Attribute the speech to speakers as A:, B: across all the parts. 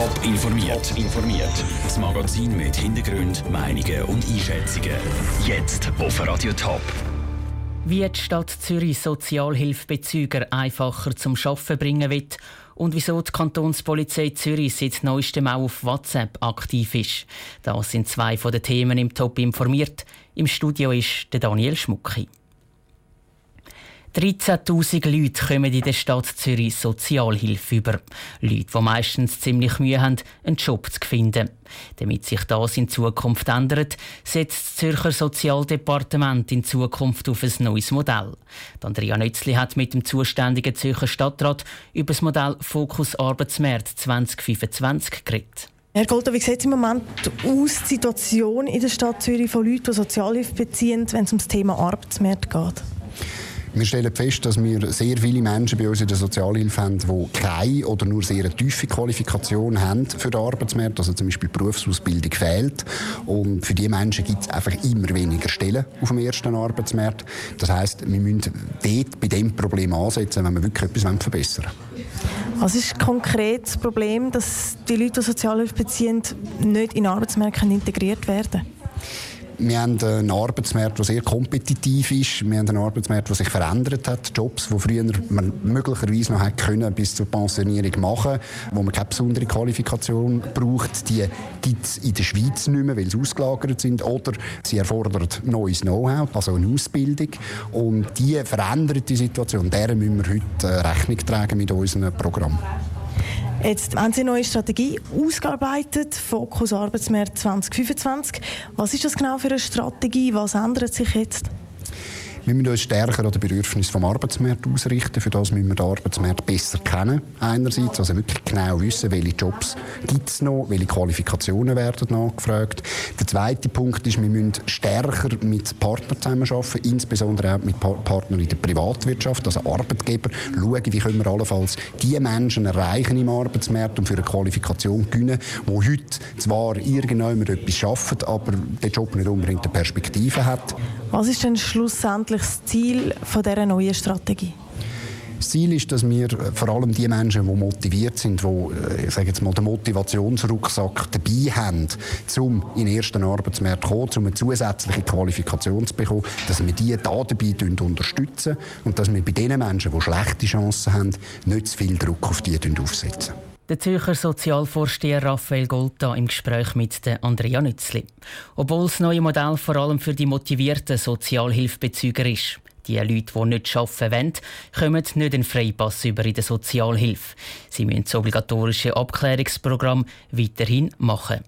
A: Top informiert. informiert. Das Magazin mit Hintergrund, Meinungen und Einschätzungen. Jetzt auf Radio Top.
B: Wie die Stadt Zürich Sozialhilfebezüger einfacher zum Arbeiten bringen will und wieso die Kantonspolizei Zürich seit neuestem auch auf WhatsApp aktiv ist. Das sind zwei von den Themen im Top informiert. Im Studio ist der Daniel Schmucki. 13.000 Leute kommen in der Stadt Zürich Sozialhilfe über. Leute, die meistens ziemlich Mühe haben, einen Job zu finden. Damit sich das in Zukunft ändert, setzt das Zürcher Sozialdepartement in Zukunft auf ein neues Modell. Andrea Nötzli hat mit dem zuständigen Zürcher Stadtrat über das Modell Fokus Arbeitsmarkt 2025 geredet.
C: Herr Golter, wie sieht es im Moment aus, die Situation in der Stadt Zürich von Leuten, die Sozialhilfe beziehen, wenn es um das Thema Arbeitsmarkt geht?
D: Wir stellen fest, dass wir sehr viele Menschen bei uns in der Sozialhilfe haben, die keine oder nur sehr tiefe Qualifikation haben für den Arbeitsmarkt. Also zum Beispiel Berufsausbildung fehlt. Und für diese Menschen gibt es einfach immer weniger Stellen auf dem ersten Arbeitsmarkt. Das heisst, wir müssen dort bei diesem Problem ansetzen, wenn wir wirklich etwas verbessern wollen.
C: Was ist konkret das Problem, dass die Leute, die Sozialhilfe beziehen, nicht in Arbeitsmärkte integriert werden?
D: Wir haben einen Arbeitsmarkt, der sehr kompetitiv ist. Wir haben einen Arbeitsmarkt, der sich verändert hat. Jobs, die früher man möglicherweise noch können, bis zur Pensionierung machen wo man keine besondere Qualifikation braucht, die gibt es in der Schweiz nicht mehr, weil sie ausgelagert sind. Oder sie erfordern neues Know-how, also eine Ausbildung. Und diese veränderte Situation, der müssen wir heute äh, Rechnung tragen mit unserem Programm.
C: Jetzt haben Sie eine neue Strategie ausgearbeitet, Fokus Arbeitsmarkt 2025. Was ist das genau für eine Strategie? Was ändert sich jetzt?
D: Wir müssen uns stärker an den Bedürfnissen des Arbeitsmarkts ausrichten. Für das müssen wir den Arbeitsmarkt besser kennen. Einerseits, also wirklich genau wissen, welche Jobs gibt es noch, welche Qualifikationen werden nachgefragt. Der zweite Punkt ist, wir müssen stärker mit Partnern zusammenarbeiten, insbesondere auch mit Partnern in der Privatwirtschaft, also Arbeitgeber. Schauen, wie können wir allenfalls die Menschen erreichen im Arbeitsmarkt und für eine Qualifikation gewinnen, die heute zwar irgendjemand etwas schaffen, aber der Job nicht unbedingt eine Perspektive hat.
C: Was ist denn schlussendlich das Ziel von dieser neuen Strategie?
D: Das Ziel ist, dass wir vor allem die Menschen, die motiviert sind, die äh, jetzt mal, den Motivationsrucksack dabei haben, um in den ersten Arbeitsmarkt zu kommen, um eine zusätzliche Qualifikation zu bekommen, dass wir die da dabei unterstützen und dass wir bei den Menschen, die schlechte Chancen haben, nicht zu viel Druck auf die aufsetzen.
B: Der Zürcher Sozialvorsteher Raphael Golta im Gespräch mit Andrea Nützli. Obwohl das neue Modell vor allem für die motivierten Sozialhilfebezüger ist. Die Leute, die nicht arbeiten wollen, kommen nicht einen Freipass über in der Sozialhilfe. Sie müssen das obligatorische Abklärungsprogramm weiterhin machen.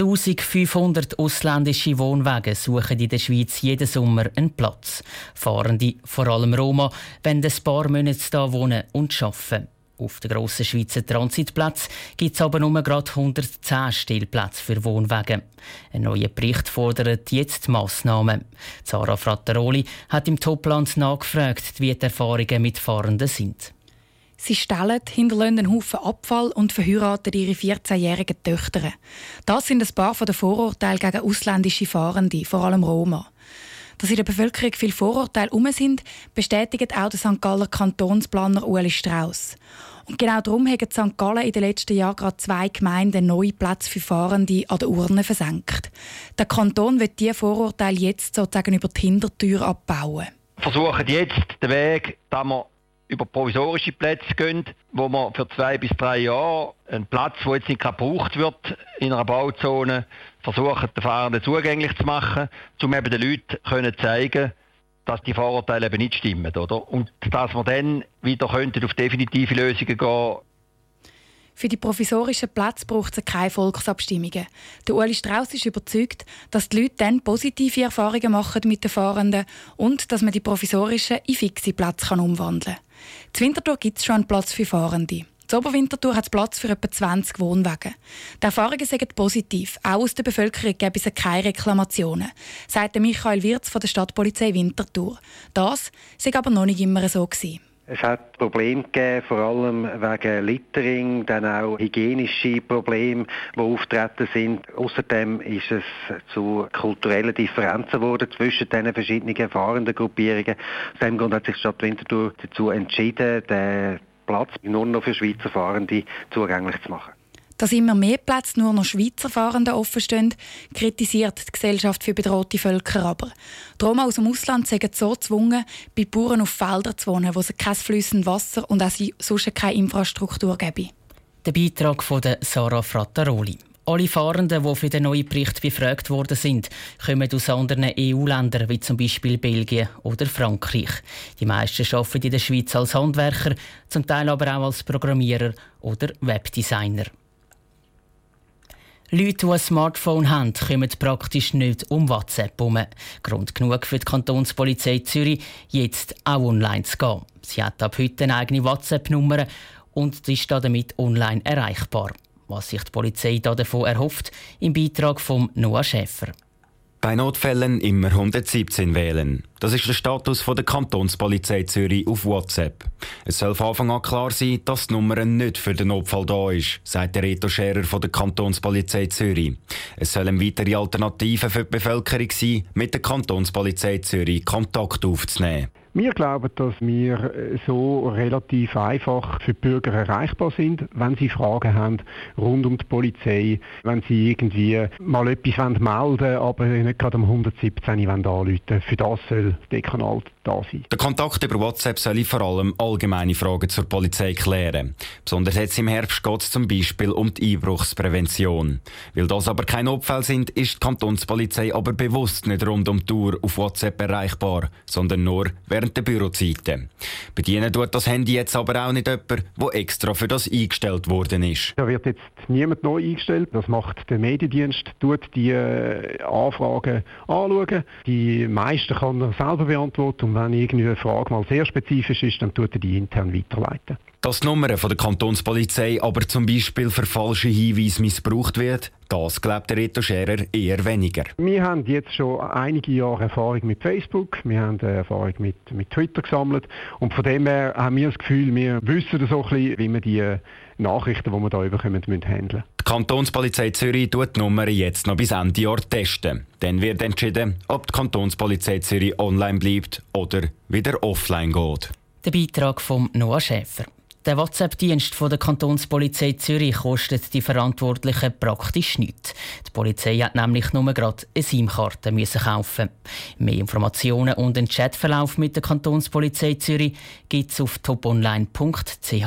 B: 1500 ausländische Wohnwagen suchen in der Schweiz jeden Sommer einen Platz. Fahrende, vor allem Roma, wenn ein paar Monate hier wohnen und arbeiten. Auf den grossen Schweizer Transitplatz gibt es aber nur gerade 110 Stellplätze für Wohnwagen. Ein neuer Bericht fordert jetzt Massnahmen. Zara Frattaroli hat im Topland nachgefragt, wie die Erfahrungen mit Fahrenden sind.
E: Sie stellen, hinterlassen einen Haufen Abfall und verheiraten ihre 14-jährigen Töchter. Das sind ein paar der Vorurteile gegen ausländische Fahrende, vor allem Roma. Dass in der Bevölkerung viele Vorurteile um sind, bestätigt auch der St. Galler Kantonsplaner Ueli Strauss. Und genau darum haben St. Gallen in den letzten Jahren gerade zwei Gemeinden neue Plätze für Fahrende an der Urne versenkt. Der Kanton wird diese Vorurteile jetzt sozusagen über die Hintertür abbauen.
F: Versuchen jetzt den Weg, dass wir über provisorische Plätze gehen, wo man für zwei bis drei Jahre einen Platz, der jetzt nicht gebraucht wird, in einer Bauzone versuchen, den Fahrenden zugänglich zu machen, um eben den Leuten können zeigen dass die Vorurteile eben nicht stimmen. Oder? Und dass wir dann wieder könnten auf definitive Lösungen gehen
E: für die provisorischen Plätze braucht es keine Volksabstimmungen. Der Uli Strauss ist überzeugt, dass die Leute dann positive Erfahrungen machen mit den Fahrenden und dass man die provisorischen in fixe Plätze umwandeln kann. Zu Winterthur gibt es schon einen Platz für Fahrende. Zur Oberwintertour hat es Platz für etwa 20 Wohnwagen. Die Erfahrungen sind positiv. Auch aus der Bevölkerung gäbe es keine Reklamationen, sagt Michael Wirz von der Stadtpolizei Winterthur. Das sei aber noch nicht immer so gewesen.
G: Es hat Probleme gegeben, vor allem wegen Littering, dann auch hygienische Probleme, die auftreten sind. Außerdem ist es zu kulturellen Differenzen geworden zwischen den verschiedenen fahrenden Gruppierungen. Aus diesem Grund hat sich die Stadt Winterthur dazu entschieden, den Platz nur noch für Schweizer Fahrende zugänglich zu machen.
E: Dass immer mehr Plätze nur noch Schweizer Fahrenden offenstehen, kritisiert die Gesellschaft für bedrohte Völker aber. Die aus dem Ausland sind so gezwungen, bei Bauern auf Feldern zu wohnen, wo es kein flüssendes Wasser und auch sonst keine Infrastruktur gäbe.
B: Der Beitrag von Sarah Frattaroli. Alle Fahrenden, die für den neuen Bericht befragt worden sind, kommen aus anderen EU-Ländern, wie zum Beispiel Belgien oder Frankreich. Die meisten arbeiten in der Schweiz als Handwerker, zum Teil aber auch als Programmierer oder Webdesigner. Leute, die ein Smartphone haben, kommen praktisch nicht um WhatsApp herum. Grund genug für die Kantonspolizei Zürich, jetzt auch online zu gehen. Sie hat ab heute eine eigene WhatsApp-Nummer und ist damit online erreichbar. Was sich die Polizei davon erhofft, im Beitrag von Noah Schäfer.
H: Bei Notfällen immer 117 wählen. Das ist der Status der Kantonspolizei Zürich auf WhatsApp. Es soll von Anfang an klar sein, dass die Nummer nicht für den Notfall da ist, sagt der Reto Scherer von der Kantonspolizei Zürich. Es sollen weitere Alternativen für die Bevölkerung sein, mit der Kantonspolizei Zürich Kontakt aufzunehmen.
I: Wir glauben, dass wir äh, so relativ einfach für die Bürger erreichbar sind, wenn sie Fragen haben rund um die Polizei, wenn sie irgendwie mal etwas melden wollen, aber nicht gerade um 117 anrufen. Für das soll der Kanal da sein.
H: Der Kontakt über WhatsApp soll vor allem allgemeine Fragen zur Polizei klären. Besonders jetzt im Herbst geht es zum Beispiel um die Einbruchsprävention. Weil das aber keine Notfälle sind, ist die Kantonspolizei aber bewusst nicht rund um die Tour auf WhatsApp erreichbar, sondern nur während der Bürozeiten. Bedienen tut das Handy jetzt aber auch nicht jemand, der extra für das eingestellt worden ist.
I: Da wird jetzt niemand neu eingestellt. Das macht der Mediendienst, tut die äh, Anfragen anschauen. Die meisten kann er selber beantworten wenn irgendwie eine Frage mal sehr spezifisch ist, dann tut er die intern weiterleiten.
H: Dass die Nummer von der Kantonspolizei aber zum Beispiel für falsche Hinweise missbraucht wird, das glaubt der Reto Scherer eher weniger.
I: Wir haben jetzt schon einige Jahre Erfahrung mit Facebook, wir haben Erfahrung mit, mit Twitter gesammelt und von dem her haben wir das Gefühl, wir wissen so ein bisschen, wie wir die Nachrichten, die wir da bekommen, handeln
H: Die Kantonspolizei Zürich tut die Nummer jetzt noch bis Ende Jahr testen. Dann wird entschieden, ob die Kantonspolizei Zürich online bleibt oder wieder offline geht.
B: Der Beitrag von Noah Schäfer. Der WhatsApp-Dienst der Kantonspolizei Zürich kostet die Verantwortlichen praktisch nichts. Die Polizei hat nämlich nur gerade eine SIM-Karte kaufen. Mehr Informationen und einen Chatverlauf mit der Kantonspolizei Zürich gibt es auf toponline.ch.